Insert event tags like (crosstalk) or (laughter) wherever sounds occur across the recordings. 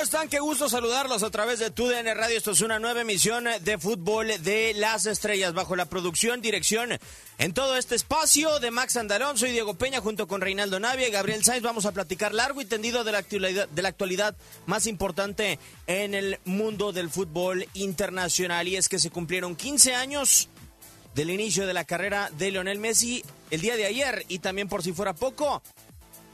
¿Cómo están? Qué gusto saludarlos a través de TUDN Radio. Esto es una nueva emisión de fútbol de las estrellas bajo la producción, dirección en todo este espacio de Max Andalón. Soy Diego Peña junto con Reinaldo Navia y Gabriel Sainz. Vamos a platicar largo y tendido de la actualidad, de la actualidad más importante en el mundo del fútbol internacional. Y es que se cumplieron 15 años del inicio de la carrera de Lionel Messi el día de ayer y también por si fuera poco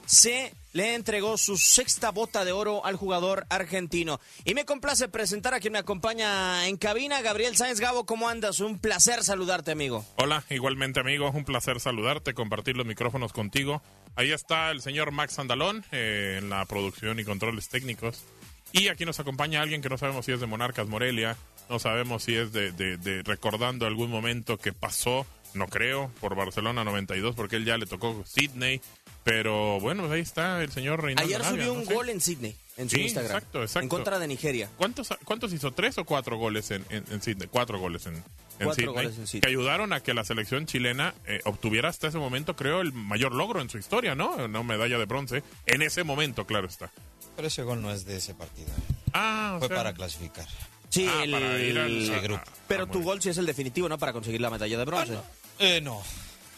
se le entregó su sexta bota de oro al jugador argentino. Y me complace presentar a quien me acompaña en cabina, Gabriel Sáenz Gabo, ¿cómo andas? Un placer saludarte, amigo. Hola, igualmente amigo, un placer saludarte, compartir los micrófonos contigo. Ahí está el señor Max Andalón eh, en la producción y controles técnicos. Y aquí nos acompaña alguien que no sabemos si es de Monarcas Morelia, no sabemos si es de, de recordando algún momento que pasó, no creo, por Barcelona 92, porque él ya le tocó Sydney. Pero bueno, ahí está el señor Reinaldo Ayer Navia, subió ¿no? un gol en Sydney, en su Sí, Instagram. exacto, exacto. En contra de Nigeria. ¿Cuántos, ¿Cuántos hizo? ¿Tres o cuatro goles en, en, en Sydney? Cuatro goles en, en, Cuatro Sydney, goles en Sydney. Que ayudaron a que la selección chilena eh, obtuviera hasta ese momento, creo, el mayor logro en su historia, ¿no? Una medalla de bronce. En ese momento, claro está. Pero ese gol no es de ese partido. Ah, o Fue sea- para clasificar. Sí, Ah, el- para ir al- Ese grupo. pero Ah, tu gol sí es el definitivo, ¿no? Para conseguir la medalla de bronce. Eh, no. Eh, No,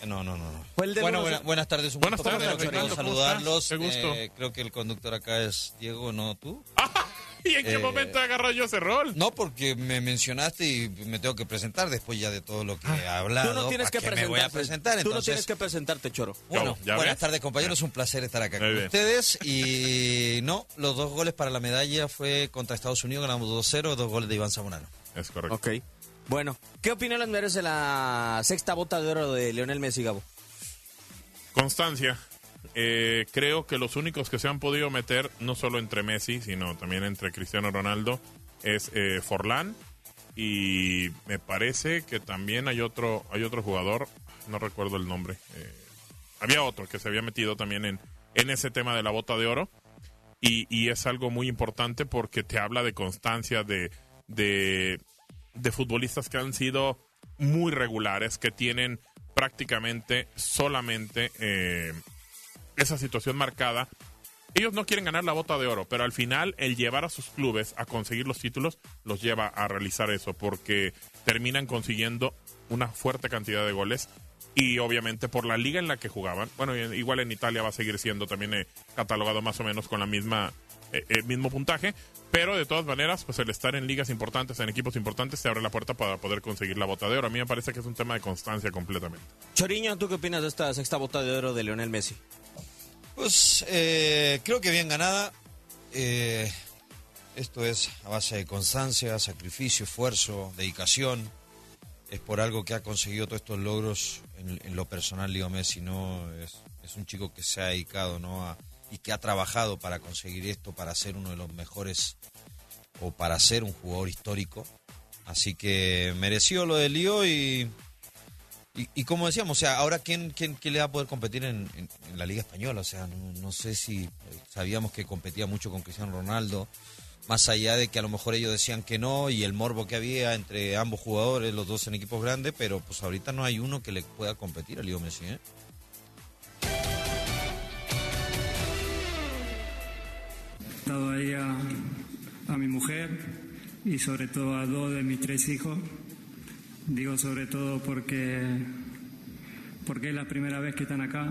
no, no. no. Fue el de bueno, buena- buenas tardes. Un Buenas gusto tardes, ¿cómo saludarlos. Qué gusto. Eh, creo que el conductor acá es Diego, no tú. (laughs) ¿Y en qué Eh, momento agarró yo ese rol? No, porque me mencionaste y me tengo que presentar después ya de todo lo que he hablado. Tú no tienes que ¿para qué presentarte. me voy a presentar. Tú no tienes que presentarte, Choro. Bueno, ¿Ya buenas ves? tardes compañeros, un placer estar acá Muy con bien. ustedes. Y (laughs) no, los dos goles para la medalla fue contra Estados Unidos, ganamos 2-0, dos goles de Iván Zamorano. Es correcto. Ok. Bueno, ¿qué opinión les merece la sexta bota de oro de Lionel Messi, Gabo? Constancia. Eh, creo que los únicos que se han podido meter, no solo entre Messi, sino también entre Cristiano Ronaldo, es eh, Forlán. Y me parece que también hay otro, hay otro jugador, no recuerdo el nombre. eh, había otro que se había metido también en, en ese tema de la bota de oro. Y, y es algo muy importante porque te habla de constancia, de, de, de futbolistas que han sido muy regulares, que tienen prácticamente solamente eh, esa situación marcada. Ellos no quieren ganar la bota de oro, pero al final el llevar a sus clubes a conseguir los títulos los lleva a realizar eso, porque terminan consiguiendo una fuerte cantidad de goles y obviamente por la liga en la que jugaban. Bueno, igual en Italia va a seguir siendo también eh, catalogado más o menos con la misma el mismo puntaje, pero de todas maneras, pues el estar en ligas importantes, en equipos importantes, te abre la puerta para poder conseguir la bota de oro. A mí me parece que es un tema de constancia completamente. Choriño, ¿tú qué opinas de esta sexta bota de oro de Lionel Messi? Pues eh, creo que bien ganada. Eh, esto es a base de constancia, sacrificio, esfuerzo, dedicación. Es por algo que ha conseguido todos estos logros en, lo personal, Leo Messi, ¿no? Es, es, un chico que se ha dedicado, ¿no? A, y que ha trabajado para conseguir esto, para ser uno de los mejores o para ser un jugador histórico. Así que mereció lo de Lío y, y, como decíamos, o sea, ahora quién, quién, le va a poder competir en, la Liga Española. O sea, no, sé si sabíamos que competía mucho con Cristiano Ronaldo, más allá de que a lo mejor ellos decían que no y el morbo que había entre ambos jugadores, los dos en equipos grandes, pero pues ahorita no hay uno que le pueda competir a Lío Messi. ¿eh? Dado ahí a, a mi mujer y sobre todo a dos de mis tres hijos. Digo sobre todo porque, porque es la primera vez que están acá.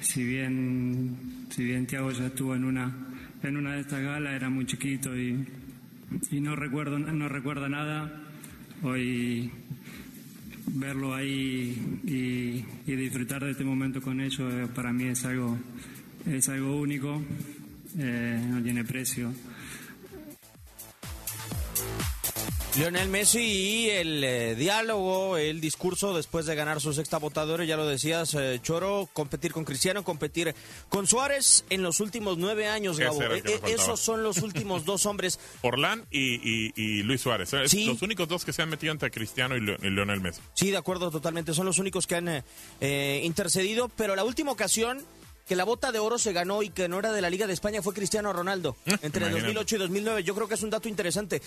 Si bien, si bien Tiago ya estuvo en una, en una de estas galas, era muy chiquito y, y no, recuerdo, no recuerda nada. Hoy verlo ahí y, y, disfrutar de este momento con ellos eh, para mí es algo, es algo único eh, no tiene precio. Lionel Messi y el eh, diálogo, el discurso después de ganar su sexta votadora, ya lo decías, eh, Choro, competir con Cristiano, competir con Suárez en los últimos nueve años, Gabo. esos son los últimos dos hombres. (laughs) Orlán y, y, Luis Suárez. Los únicos dos que se han metido entre Cristiano y, Lionel Messi. Sí, de acuerdo, totalmente. Son los únicos que han intercedido, pero la última ocasión que la bota de oro se ganó y que no era de la Liga de España fue Cristiano Ronaldo mm, entre 2008 y 2009. Yo creo que es un dato interesante.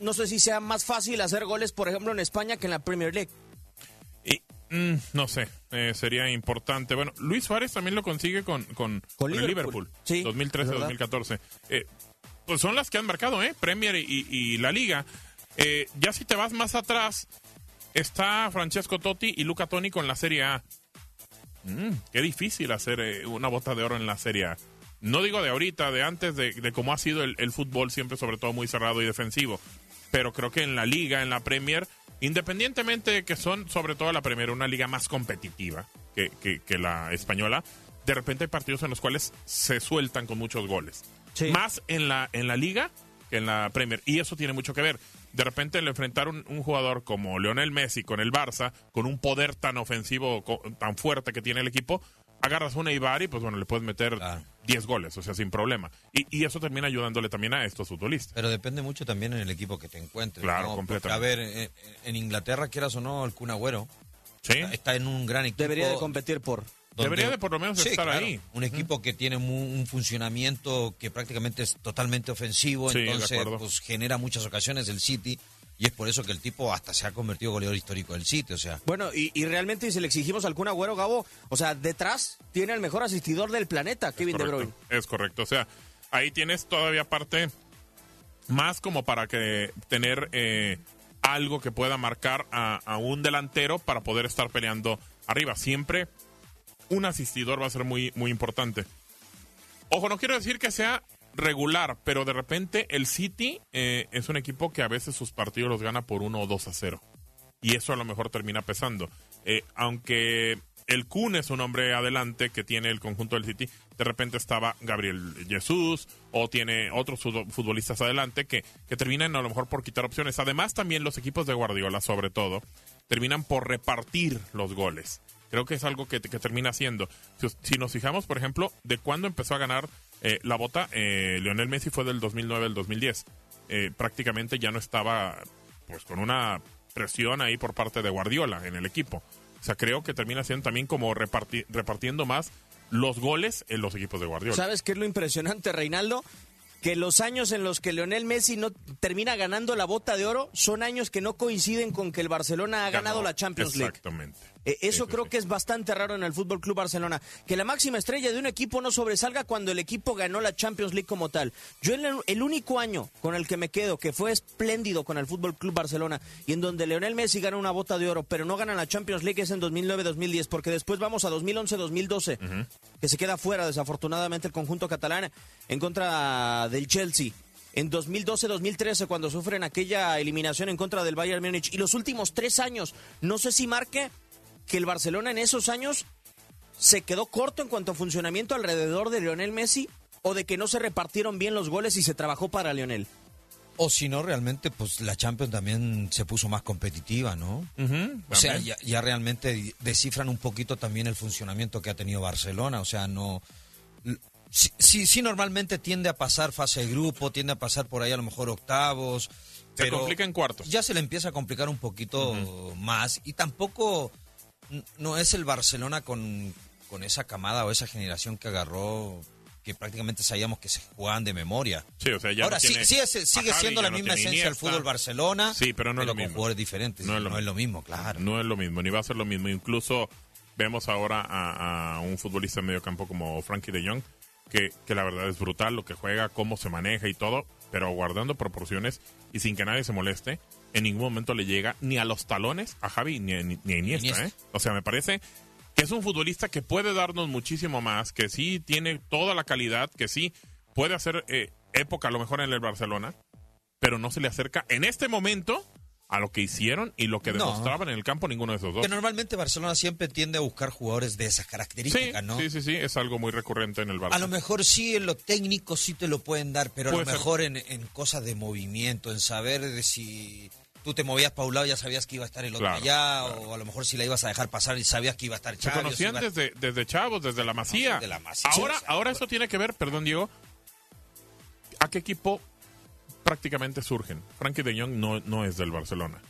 No, sé si sea más fácil hacer goles, por ejemplo, en España que en la Premier League. Y, mm, no sé, eh, sería importante. Bueno, Luis Suárez también lo consigue con, con, Liverpool. Sí, 2013-2014. Eh, pues son las que han marcado, ¿eh? Premier y, la Liga. Eh, ya si te vas más atrás, está Francesco Totti y Luca Toni con la Serie A. Mm, qué difícil hacer eh, una bota de oro en la Serie A. No digo de ahorita, de antes, de, cómo ha sido el, fútbol siempre, sobre todo muy cerrado y defensivo. Pero creo que en la liga, en la Premier, independientemente de que son, sobre todo la Premier, una liga más competitiva que, que, la española, de repente hay partidos en los cuales se sueltan con muchos goles. Más en la, en la liga que en la Premier. Y eso tiene mucho que ver de repente el enfrentar un, un, jugador como Lionel Messi con el Barça, con un poder tan ofensivo, tan fuerte que tiene el equipo, agarras una Ibar y pues bueno, le puedes meter 10 goles, o sea, sin problema. Y, y, eso termina ayudándole también a estos futbolistas. Pero depende mucho también en el equipo que te encuentres. Claro, completamente. a ver, en, Inglaterra, quieras o no, el Kun Agüero ¿Sí? está en un gran equipo. Debería de competir por... Debería de por lo menos estar ahí. Un equipo que tiene un, funcionamiento que prácticamente es totalmente ofensivo, entonces pues, genera muchas ocasiones el City. Y es por eso que el tipo hasta se ha convertido goleador histórico del City, o sea. Bueno, y, realmente si le exigimos al Kun Agüero, Gabo, o sea, detrás tiene el mejor asistidor del planeta, Kevin De Bruyne. Es correcto, o sea, ahí tienes todavía parte más como para que tener eh, algo que pueda marcar a, a un delantero para poder estar peleando arriba. Siempre un asistidor va a ser muy, muy importante. Ojo, no quiero decir que sea regular, pero de repente el City eh, es un equipo que a veces sus partidos los gana por 1 o 2 a 0. Y eso a lo mejor termina pesando. Eh, aunque el Kun es un hombre adelante que tiene el conjunto del City, de repente estaba Gabriel Jesús o tiene otros futbolistas adelante que, que terminan a lo mejor por quitar opciones. Además también los equipos de Guardiola, sobre todo, terminan por repartir los goles. Creo que es algo que, termina siendo. Si, nos fijamos, por ejemplo, de cuándo empezó a ganar eh, la bota, eh, Lionel Messi fue del 2009 al 2010. Eh, prácticamente ya no estaba pues con una presión ahí por parte de Guardiola en el equipo. O sea, creo que termina siendo también como repartiendo más los goles en los equipos de Guardiola. ¿Sabes qué es lo impresionante, Reinaldo? que los años en los que Lionel Messi no termina ganando la bota de oro son años que no coinciden con que el Barcelona ha ganado la Champions League. Exactamente. Eh, eso creo que es bastante raro en el Fútbol Club Barcelona. Que la máxima estrella de un equipo no sobresalga cuando el equipo ganó la Champions League como tal. Yo el, el único año con el que me quedo, que fue espléndido con el Fútbol Club Barcelona, y en donde Leonel Messi gana una bota de oro, pero no gana la Champions League es en 2009-2010, porque después vamos a 2011-2012, que se queda fuera desafortunadamente el conjunto catalán en contra del Chelsea en 2012-2013 cuando sufren aquella eliminación en contra del Bayern Múnich y los últimos tres años, no sé si marque que el Barcelona en esos años se quedó corto en cuanto a funcionamiento alrededor de Lionel Messi o de que no se repartieron bien los goles y se trabajó para Lionel. O si no, realmente, pues la Champions también se puso más competitiva, ¿no? o sea, ya, ya, realmente descifran un poquito también el funcionamiento que ha tenido Barcelona. O sea, no. Sí, sí, sí, normalmente tiende a pasar fase de grupo, tiende a pasar por ahí a lo mejor octavos. Se complica en cuartos. Ya se le empieza a complicar un poquito uh -huh. más. Y tampoco no es el Barcelona con, con esa camada o esa generación que agarró que prácticamente sabíamos que se jugaban de memoria. Sí, o sea, ya Ahora no tiene sí, sigue, sigue a Javi, siendo la no misma esencia del fútbol Barcelona. Sí, pero no es lo con mismo. jugadores diferentes. No No, es lo es, mismo. lo mismo, claro. No es lo mismo, ni va a ser lo mismo. Incluso vemos ahora a, a un futbolista en medio campo como Frankie de Jong, que, que la verdad es brutal lo que juega, cómo se maneja y todo, pero guardando proporciones y sin que nadie se moleste, en ningún momento le llega ni a los talones a Javi ni, a- ni, ni a Iniesta. Iniesta. ¿eh? O sea, me parece que es un futbolista que puede darnos muchísimo más, que sí tiene toda la calidad, que sí puede hacer eh, época a lo mejor en el Barcelona, pero no se le acerca en este momento a lo que hicieron y lo que No. demostraban en el campo ninguno de esos dos. Que normalmente Barcelona siempre tiende a buscar jugadores de esas Sí, características, ¿no? sí, sí, sí, es algo muy recurrente en el Barça. A lo mejor sí en lo técnico sí te lo pueden dar, pero a lo mejor en, en cosas de movimiento, en saber de si tú te movías para un lado ya sabías que iba a estar el otro Claro, allá, o a lo mejor si la ibas a dejar pasar y sabías que iba a estar Se o si conocían iba- desde, desde chavos, desde la Masía. desde la Masía. Ahora, ahora eso tiene que ver, perdón Diego, ¿a qué equipo prácticamente surgen? Frankie de Jong no, no es del Barcelona.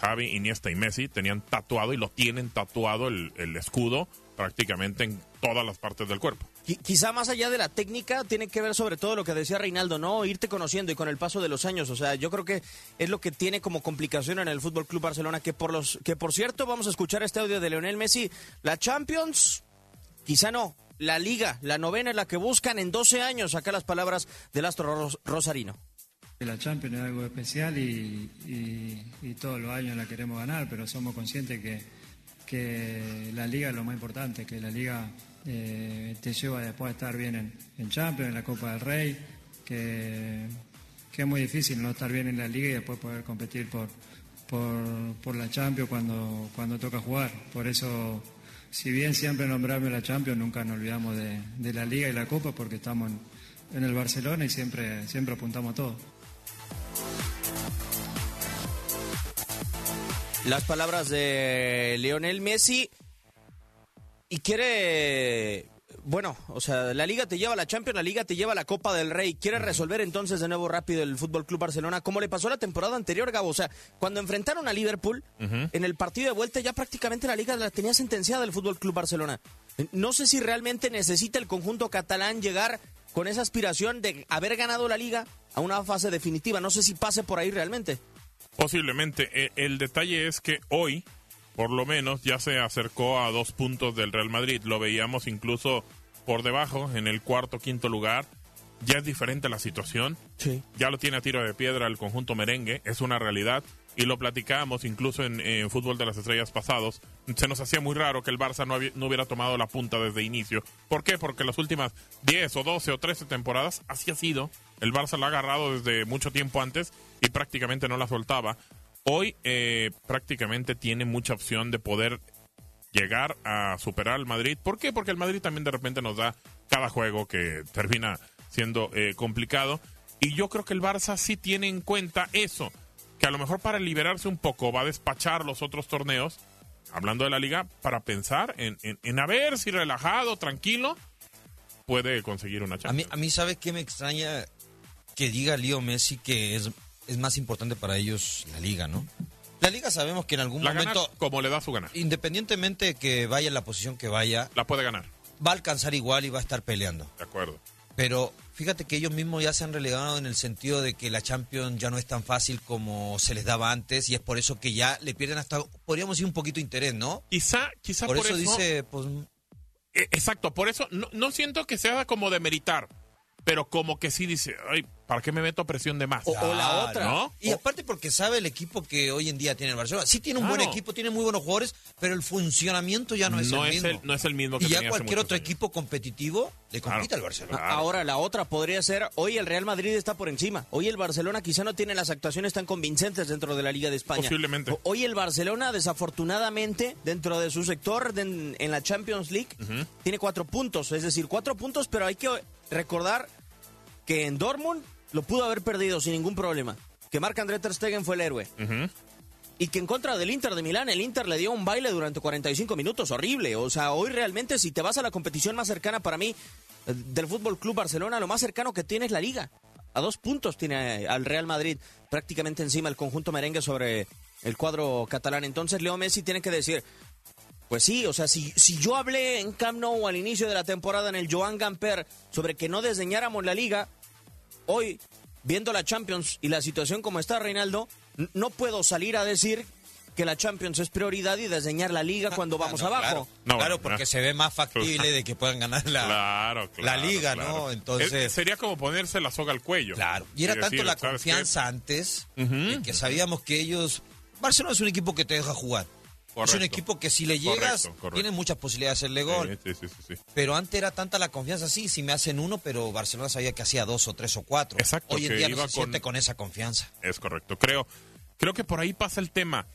Javi, Iniesta y Messi tenían tatuado y lo tienen tatuado el, el escudo prácticamente en todas las partes del cuerpo. Qui- Quizá más allá de la técnica, tiene que ver sobre todo lo que decía Reinaldo, ¿no? Irte conociendo y con el paso de los años. O sea, yo creo que es lo que tiene como complicación en el Fútbol Club Barcelona. Que por los, que por cierto, vamos a escuchar este audio de Leonel Messi. La Champions, quizá no. La Liga, la novena es la que buscan en 12 años. Acá las palabras del astro Ros- Rosarino. La Champions es algo especial y, y- y todos los años la queremos ganar, pero somos conscientes que, que la liga es lo más importante, que la liga eh, te lleva después a estar bien en, en Champions, en la Copa del Rey, que, que es muy difícil no estar bien en la liga y después poder competir por, por, por la Champions cuando, cuando toca jugar. Por eso, si bien siempre nombramos la Champions, nunca nos olvidamos de, de la liga y la Copa porque estamos en, en el Barcelona y siempre, siempre apuntamos a todo. Las palabras de Leonel Messi. Y quiere. Bueno, o sea, la liga te lleva a la Champions, la liga te lleva a la Copa del Rey. Quiere resolver entonces de nuevo rápido el Fútbol Club Barcelona, como le pasó la temporada anterior, Gabo. O sea, cuando enfrentaron a Liverpool, en el partido de vuelta ya prácticamente la liga la tenía sentenciada el Fútbol Club Barcelona. No sé si realmente necesita el conjunto catalán llegar con esa aspiración de haber ganado la liga a una fase definitiva. No sé si pase por ahí realmente. Posiblemente. Eh, el detalle es que hoy, por lo menos, ya se acercó a dos puntos del Real Madrid. Lo veíamos incluso por debajo, en el cuarto, quinto lugar. Ya es diferente la situación. Sí. Ya lo tiene a tiro de piedra el conjunto merengue, es una realidad. Y lo platicábamos incluso en, en Fútbol de las Estrellas pasados. Se nos hacía muy raro que el Barça no, había- no hubiera tomado la punta desde inicio. ¿Por qué? Porque las últimas 10 o 12 o 13 temporadas así ha sido. El Barça la ha agarrado desde mucho tiempo antes y prácticamente no la soltaba. Hoy eh, prácticamente tiene mucha opción de poder llegar a superar al Madrid. ¿Por qué? Porque el Madrid también de repente nos da cada juego que termina siendo eh, complicado. Y yo creo que el Barça sí tiene en cuenta eso, que a lo mejor para liberarse un poco va a despachar los otros torneos, hablando de la liga, para pensar en, en, en a ver si relajado, tranquilo, puede conseguir una A mí, Champions. a mí ¿sabe qué me extraña? Que diga Leo Messi que es, es más importante para ellos la liga, ¿no? La liga sabemos que en algún La momento, como le da su gana. independientemente de que vaya en la posición que vaya, La puede ganar, va a alcanzar igual y va a estar peleando. de acuerdo. Pero fíjate que ellos mismos ya se han relegado en el sentido de que la Champions ya no es tan fácil como se les daba antes y es por eso que ya le pierden hasta, podríamos decir, un poquito de interés, ¿no? Quizá, quizá por, por, eso, dice, pues... Eh, Exacto, por eso no, no siento que sea como de meritar, pero como que sí dice, ay, ¿para qué me meto presión de más? O, o la Claro, otra. ¿no? Y aparte porque sabe el equipo que hoy en día tiene el Barcelona. Sí tiene un buen Claro. equipo, tiene muy buenos jugadores, pero el funcionamiento ya no es No el es mismo. el- no es el mismo que Y ya cualquier otro años. equipo competitivo le compite al Barcelona. Ahora la otra podría ser, hoy el Real Madrid está por encima. Hoy el Barcelona quizá no tiene las actuaciones tan convincentes dentro de la Liga de España. Posiblemente. Hoy el Barcelona, desafortunadamente, dentro de su sector de- en, en la Champions League, tiene cuatro puntos. Es decir, cuatro puntos, pero hay que recordar que en Dortmund lo pudo haber perdido sin ningún problema. Que Marc André Ter Stegen fue el héroe. Y que en contra del Inter de Milán, el Inter le dio un baile durante 45 minutos, horrible. O sea, hoy realmente si te vas a la competición más cercana para mí eh, del Fútbol Club Barcelona, lo más cercano que tiene es la Liga. A dos puntos tiene al Real Madrid prácticamente encima el conjunto merengue sobre el cuadro catalán. Entonces Leo Messi tiene que decir, pues sí, o sea, si, si yo hablé en Camp Nou al inicio de la temporada en el Joan Gamper sobre que no desdeñáramos la liga, hoy, viendo la Champions y la situación como está, Reinaldo, no puedo salir a decir que la Champions es prioridad y desdeñar la liga cuando vamos Ah, No, abajo. Claro, No, claro, bueno, porque no. se ve más factible de que puedan ganar la, Claro, la liga, claro. ¿no? Entonces, Es- sería como ponerse la soga al cuello. claro. Y era Y tanto decir, la confianza antes de que sabíamos que ellos. Barcelona es un equipo que te deja jugar. Es un equipo que si le llegas, Correcto, correcto. tiene muchas posibilidades de hacerle gol. Sí, sí, sí, sí, sí. Pero antes era tanta la confianza, sí, si me hacen uno, pero Barcelona sabía que hacía dos o tres o cuatro. Exacto, Hoy en día no se con- siente con esa confianza. Es correcto. Creo, creo que por ahí pasa el tema.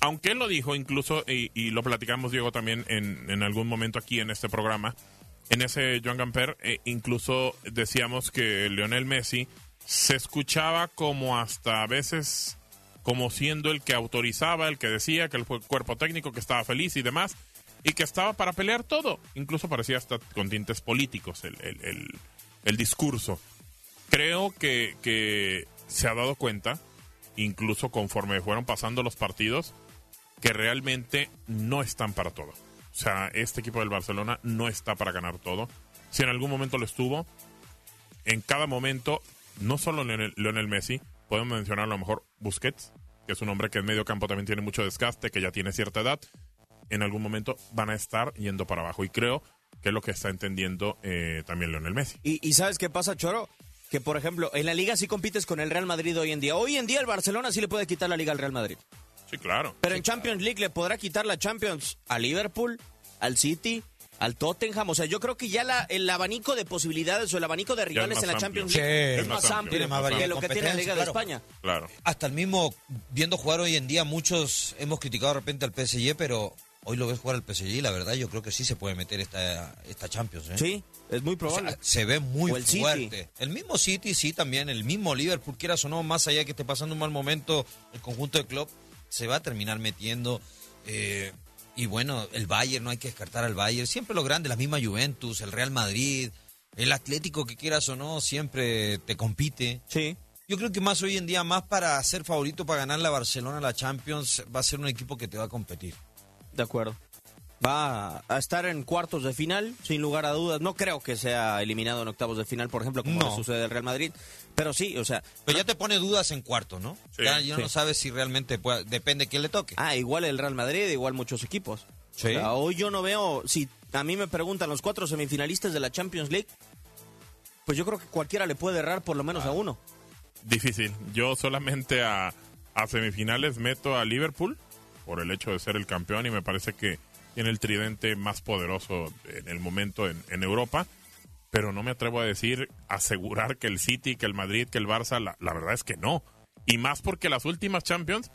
Aunque él lo dijo incluso, y, y lo platicamos, Diego, también en, en algún momento aquí en este programa, en ese Joan Gamper, eh, incluso decíamos que Lionel Messi se escuchaba como hasta a veces como siendo el que autorizaba, el que decía que el cu- cuerpo técnico que estaba feliz y demás, y que estaba para pelear todo. Incluso parecía hasta con tintes políticos el, el- el- el discurso. Creo que, que se ha dado cuenta, incluso conforme fueron pasando los partidos, que realmente no están para todo. O sea, este equipo del Barcelona no está para ganar todo. Si en algún momento lo estuvo, en cada momento, no solo Lionel, Lionel Messi, podemos mencionar a lo mejor Busquets, que es un hombre que en medio campo también tiene mucho desgaste, que ya tiene cierta edad, en algún momento van a estar yendo para abajo. Y creo que es lo que está entendiendo eh, también Lionel Messi. Y, y ¿sabes qué pasa, Choro? Que, por ejemplo, en la liga sí compites con el Real Madrid hoy en día. Hoy en día el Barcelona sí le puede quitar la liga al Real Madrid. Sí, claro. Pero en Champions League le podrá quitar la Champions a Liverpool, al City, al Tottenham. O sea, yo creo que ya la- el abanico de posibilidades o el abanico de rivales en la amplio. Champions. League es Es más más amplio, que lo que tiene la Liga de España. Claro. Hasta el mismo, viendo jugar hoy en día, muchos hemos criticado de repente al PSG, pero hoy lo ves jugar al PSG y la verdad yo creo que sí se puede meter esta, esta Champions. ¿eh? Sí, es muy O probable. sea, se ve muy City. fuerte. El mismo City, sí, también. El mismo Liverpool, quieras o no, más allá de que esté pasando un mal momento, el conjunto de club se va a terminar metiendo. eh, y bueno, el Bayern, no hay que descartar al Bayern. Siempre lo grande, la misma Juventus, el Real Madrid, el Atlético, que quieras o no, siempre te compite. sí. Yo creo que más hoy en día, más para ser favorito para ganar la Barcelona, la Champions, va a ser un equipo que te va a competir. De acuerdo. Va a estar en cuartos de final, sin lugar a dudas. No creo que sea eliminado en octavos de final, por ejemplo, como No. le sucede al Real Madrid. Pero sí, o sea. Pero ya te pone dudas en cuarto, ¿no? Sí, ya ya sí. no sabes si realmente puede, depende quién le toque. Ah, igual el Real Madrid, igual muchos equipos. Sí. O sea, hoy yo no veo, si a mí me preguntan los cuatro semifinalistas de la Champions League, pues yo creo que cualquiera le puede errar por lo menos a uno. Difícil. Yo solamente a, a semifinales meto a Liverpool por el hecho de ser el campeón y me parece que tiene el tridente más poderoso en el momento en, en Europa. Pero no me atrevo a decir, asegurar que el City, que el Madrid, que el Barça, la, la verdad es que no. Y más porque las últimas Champions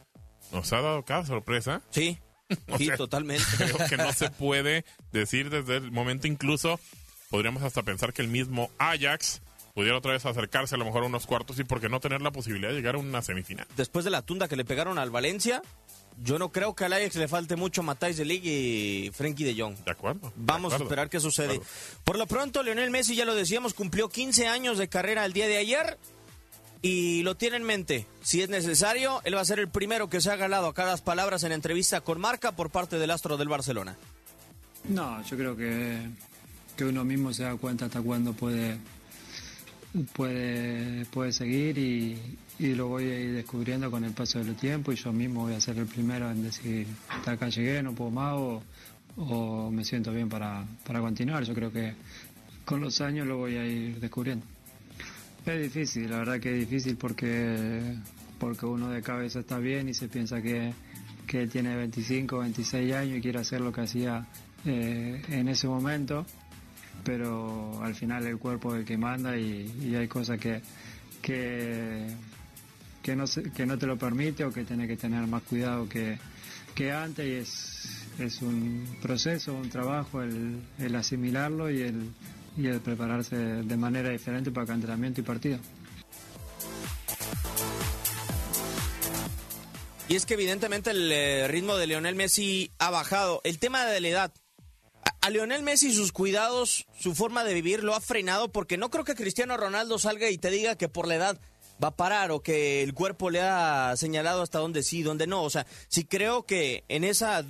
nos ha dado cada sorpresa. Sí, (laughs) O sí, sea, totalmente. Creo que no se puede decir desde el momento incluso, podríamos hasta pensar que el mismo Ajax pudiera otra vez acercarse a lo mejor a unos cuartos y por qué no tener la posibilidad de llegar a una semifinal. Después de la tunda que le pegaron al Valencia, yo no creo que al Ajax le falte mucho Matthijs de Ligt y Frenkie de Jong. De acuerdo. de Vamos a esperar qué sucede. Por lo pronto, Lionel Messi, ya lo decíamos, cumplió 15 años de carrera el día de ayer y lo tiene en mente. Si es necesario, él va a ser el primero que se ha galado a cada palabras en entrevista con marca por parte del astro del Barcelona. No, yo creo que, que uno mismo se da cuenta hasta cuándo puede puede, puede seguir y, y lo voy a ir descubriendo con el paso del tiempo y yo mismo voy a ser el primero en decir, hasta acá llegué, no puedo más o, me siento bien para, para continuar. Yo creo que con los años lo voy a ir descubriendo. Es difícil, la verdad que es difícil porque, porque uno de cabeza está bien y se piensa que, que tiene 25, 26 años y quiere hacer lo que hacía eh, en ese momento, pero al final el cuerpo es el que manda y, y hay cosas que, que, que, no, que no te lo permite o que tenés que tener más cuidado que, que antes y es, es un proceso, un trabajo el, el asimilarlo y el, y el prepararse de manera diferente para cada entrenamiento y partido. Y es que evidentemente el eh, ritmo de Lionel Messi ha bajado. El tema de la edad. A Lionel Messi sus cuidados, su forma de vivir lo ha frenado porque no creo que Cristiano Ronaldo salga y te diga que por la edad va a parar o que el cuerpo le ha señalado hasta dónde sí, dónde no. O sea, sí creo que en esa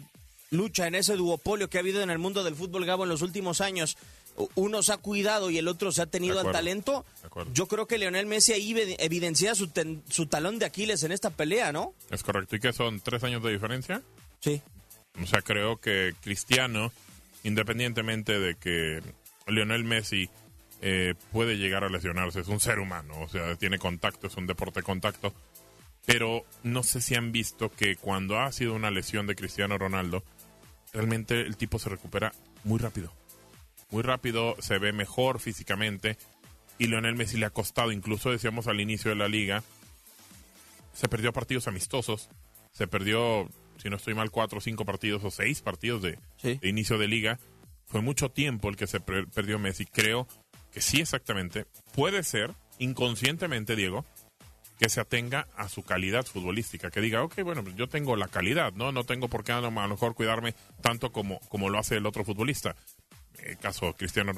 lucha, en ese duopolio que ha habido en el mundo del fútbol Gabo en los últimos años, uno se ha cuidado y el otro se ha tenido al talento. Yo creo que Lionel Messi ahí evi- evidencia su, ten- su talón de Aquiles en esta pelea, ¿no? Es correcto. ¿Y qué son? ¿Tres años de diferencia? Sí. O sea, creo que Cristiano, independientemente de que Lionel Messi eh, puede llegar a lesionarse, es un ser humano, o sea, tiene contacto, es un deporte de contacto, pero no sé si han visto que cuando ha sido una lesión de Cristiano Ronaldo, realmente el tipo se recupera muy rápido. Muy rápido, se ve mejor físicamente y Lionel Messi le ha costado, incluso decíamos al inicio de la liga, se perdió partidos amistosos, se perdió, si no estoy mal, cuatro o cinco partidos o seis partidos de, Sí. de inicio de liga. Fue mucho tiempo el que se per- perdió Messi. Creo que sí, exactamente. Puede ser, inconscientemente, Diego, que se atenga a su calidad futbolística, que diga, ok, bueno, pues yo tengo la calidad, ¿no? No tengo por qué a lo mejor cuidarme tanto como, como lo hace el otro futbolista. Eh, caso Cristiano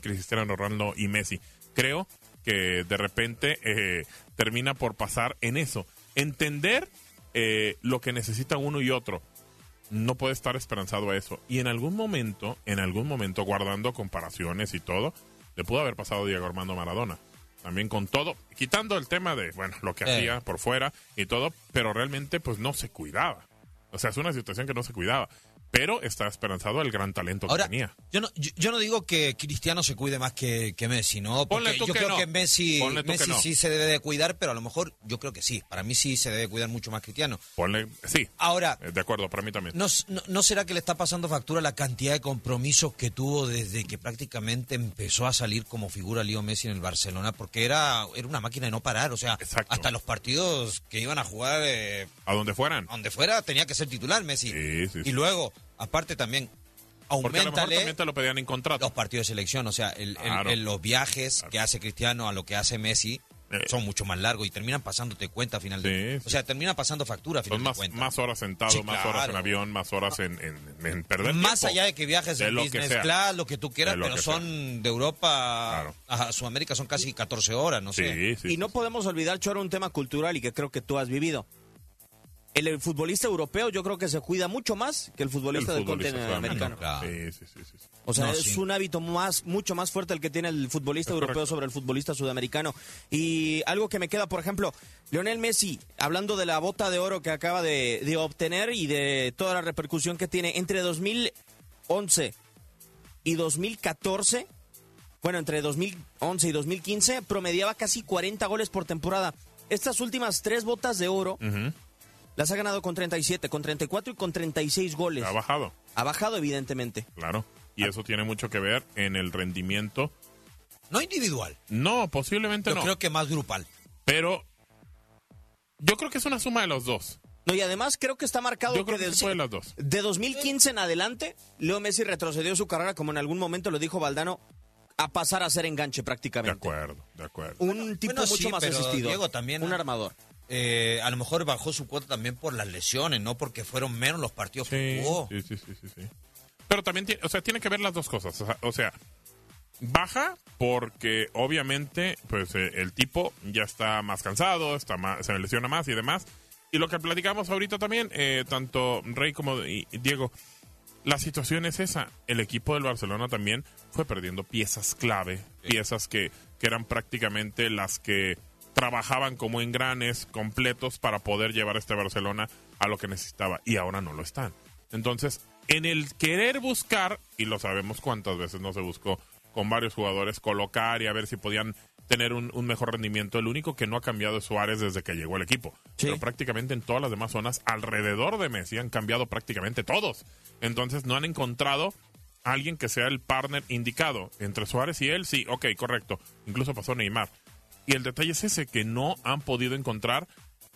Cristiano Ronaldo y Messi. Creo que de repente eh, termina por pasar en eso. Entender eh, lo que necesita uno y otro. No puede estar esperanzado a eso. Y en algún momento, en algún momento, guardando comparaciones y todo, le pudo haber pasado a Diego Armando Maradona. También con todo, quitando el tema de, bueno, lo que Eh. hacía por fuera y todo, pero realmente pues no se cuidaba. O sea, es una situación que no se cuidaba. Pero está esperanzado el gran talento Ahora, que tenía. yo no, yo, yo no digo que Cristiano se cuide más que, que Messi, ¿no? Porque yo que creo no. que Messi, que Messi no. sí se debe de cuidar, pero a lo mejor yo creo que sí. Para mí sí se debe cuidar mucho más Cristiano. Ponle, sí, Ahora, eh, de acuerdo, para mí también. ¿no, no, no será que le está pasando factura la cantidad de compromisos que tuvo desde que prácticamente empezó a salir como figura Leo Messi en el Barcelona? Porque era, era una máquina de no parar. O sea, Exacto. hasta los partidos que iban a jugar eh, A donde fueran. a donde fuera tenía que ser titular Messi. Sí, sí, sí. Y luego, aparte también, Porque a lo mejor aumentale también te lo pedían en contrato. los partidos de selección, o sea, el- el- Claro. el- los viajes que hace Cristiano a lo que hace Messi Eh. son mucho más largos y terminan pasándote cuenta a final de Sí, sí. O sea, termina pasando factura a final Son de más, cuentas. más horas sentado, Sí, más horas en claro. avión, más horas en, en, en perder Más tiempo. allá de que viajes De en lo que business sea. class, lo que tú quieras, De lo pero que son de Europa Claro. a Sudamérica son casi 14 horas, no sé. Sí, sí. y no podemos olvidar, Choro, un tema cultural y que creo que tú has vivido. El, el futbolista europeo yo creo que se cuida mucho más que el futbolista El del futbolista continente americano. Claro. Sí, sí, sí, sí, sí. O sea, No, es sí. un hábito más, mucho más fuerte el que tiene el futbolista Es europeo correcto. sobre el futbolista sudamericano. Y algo que me queda, por ejemplo, Lionel Messi, hablando de la bota de oro que acaba de, de obtener y de toda la repercusión que tiene entre 2011 y 2014, bueno, entre 2011 y 2015, promediaba casi 40 goles por temporada. Estas últimas tres botas de oro. Las ha ganado con 37, con 34 y con 36 goles. Ha bajado, Ha bajado, evidentemente. claro. Y eso tiene mucho que ver en el rendimiento. No individual, No, posiblemente yo no. creo que más grupal. Pero yo creo que es una suma de los dos. No, y además creo que está marcado Yo creo que que desde- se puede las dos. de 2015 en adelante, Leo Messi retrocedió su carrera, como en algún momento lo dijo Valdano, a pasar a ser enganche De prácticamente. acuerdo, de acuerdo. Un tipo bueno, mucho sí, más asistido. Diego también- Un armador. Eh, a lo mejor bajó su cuota también por las lesiones, no porque fueron menos los partidos que jugó. sí, sí, sí, sí, sí. Pero también tiene, o sea, tiene que ver las dos cosas. O sea, o sea, baja porque obviamente pues eh, el tipo ya está más cansado, está más, se lesiona más y demás. Y lo que platicamos ahorita también, eh, tanto Rey como Diego, la situación es esa. El equipo del Barcelona también fue perdiendo piezas clave, piezas que, que eran prácticamente las que trabajaban como engranes completos para poder llevar a este Barcelona a lo que necesitaba y ahora no lo están. Entonces, en el querer buscar, y lo sabemos cuántas veces no se buscó con varios jugadores, colocar y a ver si podían tener un, un mejor rendimiento. El único que no ha cambiado es Suárez desde que llegó al equipo. Pero prácticamente en todas las demás zonas alrededor de Messi han cambiado prácticamente todos. Entonces no han encontrado alguien que sea el partner indicado. Entre Suárez y él, sí, ok, correcto. Incluso pasó Neymar. Y el detalle es ese, que no han podido encontrar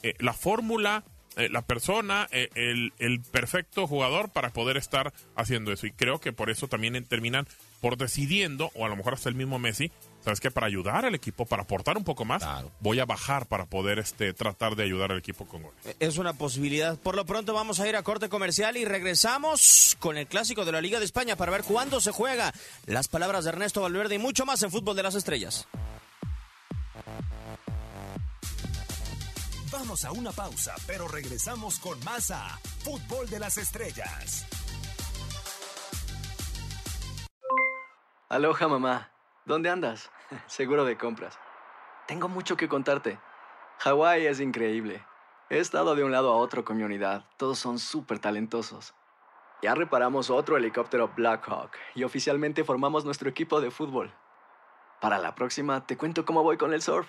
eh, la fórmula, eh, la persona, eh, el, el perfecto jugador para poder estar haciendo eso. Y creo que por eso también terminan por decidiendo, o a lo mejor hasta el mismo Messi, ¿sabes qué? Para ayudar al equipo, para aportar un poco más, voy a bajar para poder este, tratar de ayudar al equipo con goles. Es una posibilidad. Por lo pronto vamos a ir a corte comercial y regresamos con el clásico de la Liga de España para ver cuándo se juega. Las palabras de Ernesto Valverde y mucho más en Fútbol de las Estrellas. Vamos a una pausa, pero regresamos con más a Fútbol de las Estrellas. Aloha mamá, ¿dónde andas? (laughs) Seguro de compras. Tengo mucho que contarte. Hawái es increíble. He estado de un lado a otro con mi unidad. Todos son súper talentosos. Ya reparamos otro helicóptero Blackhawk y oficialmente formamos nuestro equipo de fútbol. Para la próxima te cuento cómo voy con el surf